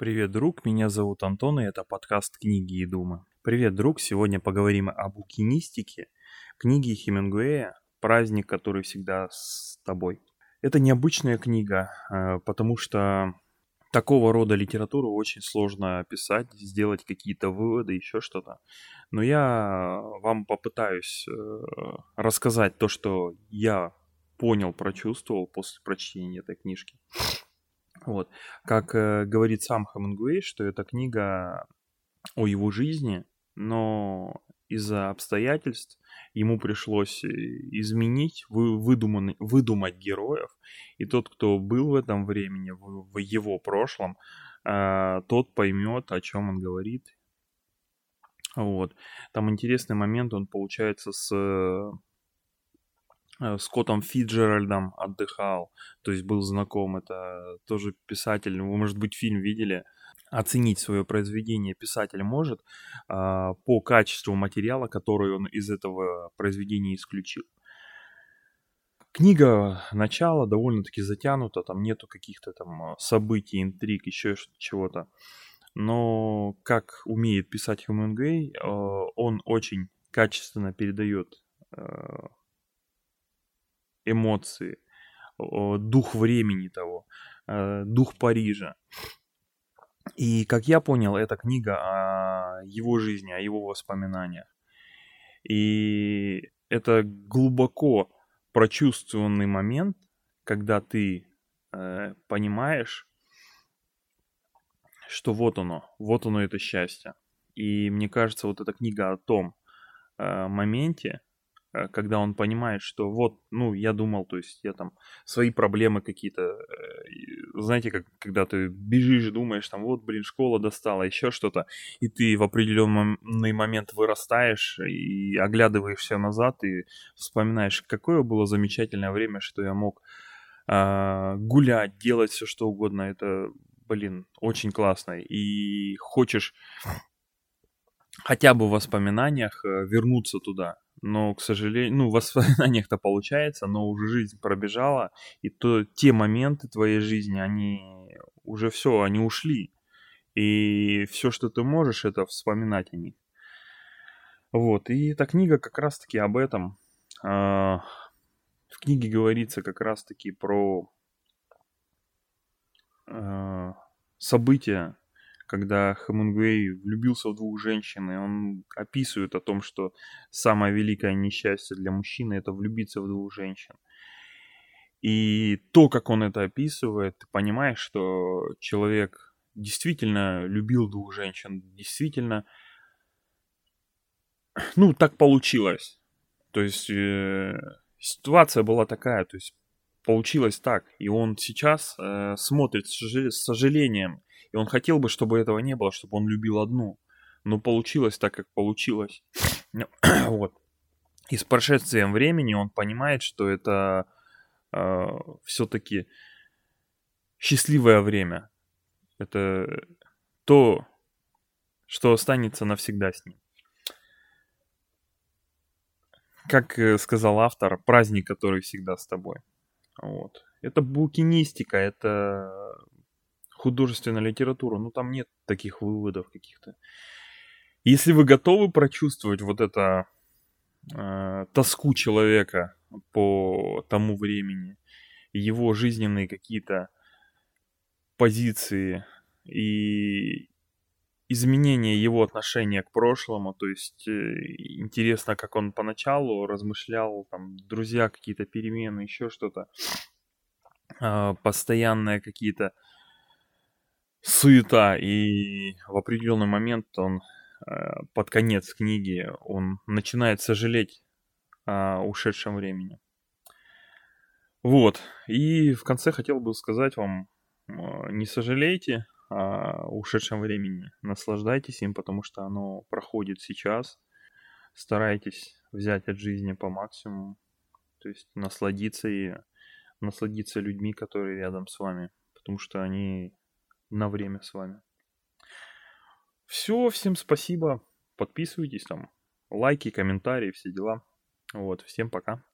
Привет, друг, меня зовут Антон, и это подкаст «Книги и думы». Привет, друг, сегодня поговорим об букинистике, книги Хемингуэя «Праздник, который всегда с тобой». Это необычная книга, э, потому что такого рода литературу очень сложно писать, сделать какие-то выводы, еще что-то. Но я вам попытаюсь э, рассказать то, что я понял, прочувствовал после прочтения этой книжки. Вот. Как э, говорит сам Хемингуэй, что эта книга о его жизни, но из-за обстоятельств ему пришлось э, изменить, вы, выдуманный, выдумать героев. И тот, кто был в этом времени, в, в его прошлом, э, тот поймет, о чем он говорит. Вот. Там интересный момент, он получается с Э, Скоттом Фиджеральдом отдыхал, то есть был знаком, это тоже писатель, вы, может быть, фильм видели, оценить свое произведение писатель может а, по качеству материала, который он из этого произведения исключил. Книга начала довольно-таки затянута, там нету каких-то там событий, интриг, еще чего-то. Но как умеет писать Хемингуэй, э, он очень качественно передает э, эмоции, дух времени того, э, дух Парижа. И, как я понял, эта книга о его жизни, о его воспоминаниях. И это глубоко прочувствованный момент, когда ты э, понимаешь, что вот оно, вот оно это счастье. И мне кажется, вот эта книга о том э, моменте, когда он понимает, что вот, ну, я думал, то есть я там свои проблемы какие-то, э, знаете, как когда ты бежишь, думаешь, там, вот, блин, школа достала, еще что-то, и ты в определенный момент вырастаешь и оглядываешься назад и вспоминаешь, какое было замечательное время, что я мог э, гулять, делать все что угодно, это, блин, очень классно, и хочешь хотя бы в воспоминаниях э, вернуться туда, но, к сожалению, ну, воспоминаниях-то получается, но уже жизнь пробежала, и то те моменты твоей жизни, они уже все, они ушли. И все, что ты можешь, это вспоминать о них. Вот, и эта книга как раз-таки об этом. А, в книге говорится как раз-таки про а, события когда Хемингуэй влюбился в двух женщин, и он описывает о том, что самое великое несчастье для мужчины это влюбиться в двух женщин. И то, как он это описывает, ты понимаешь, что человек действительно любил двух женщин, действительно, ну, так получилось. То есть э, ситуация была такая, то есть получилось так, и он сейчас э, смотрит с сожалением и он хотел бы, чтобы этого не было, чтобы он любил одну. Но получилось так, как получилось. вот. И с прошествием времени он понимает, что это э, все-таки счастливое время. Это то, что останется навсегда с ним. Как э, сказал автор, праздник, который всегда с тобой. Вот. Это букинистика, это художественная литература, ну там нет таких выводов каких-то. Если вы готовы прочувствовать вот это э, тоску человека по тому времени, его жизненные какие-то позиции и изменение его отношения к прошлому, то есть э, интересно, как он поначалу размышлял, там, друзья, какие-то перемены, еще что-то, э, постоянные какие-то суета, и в определенный момент он э, под конец книги он начинает сожалеть о ушедшем времени. Вот. И в конце хотел бы сказать вам, э, не сожалейте о ушедшем времени. Наслаждайтесь им, потому что оно проходит сейчас. Старайтесь взять от жизни по максимуму. То есть насладиться и насладиться людьми, которые рядом с вами. Потому что они на время с вами. Все, всем спасибо. Подписывайтесь там, лайки, комментарии, все дела. Вот, всем пока.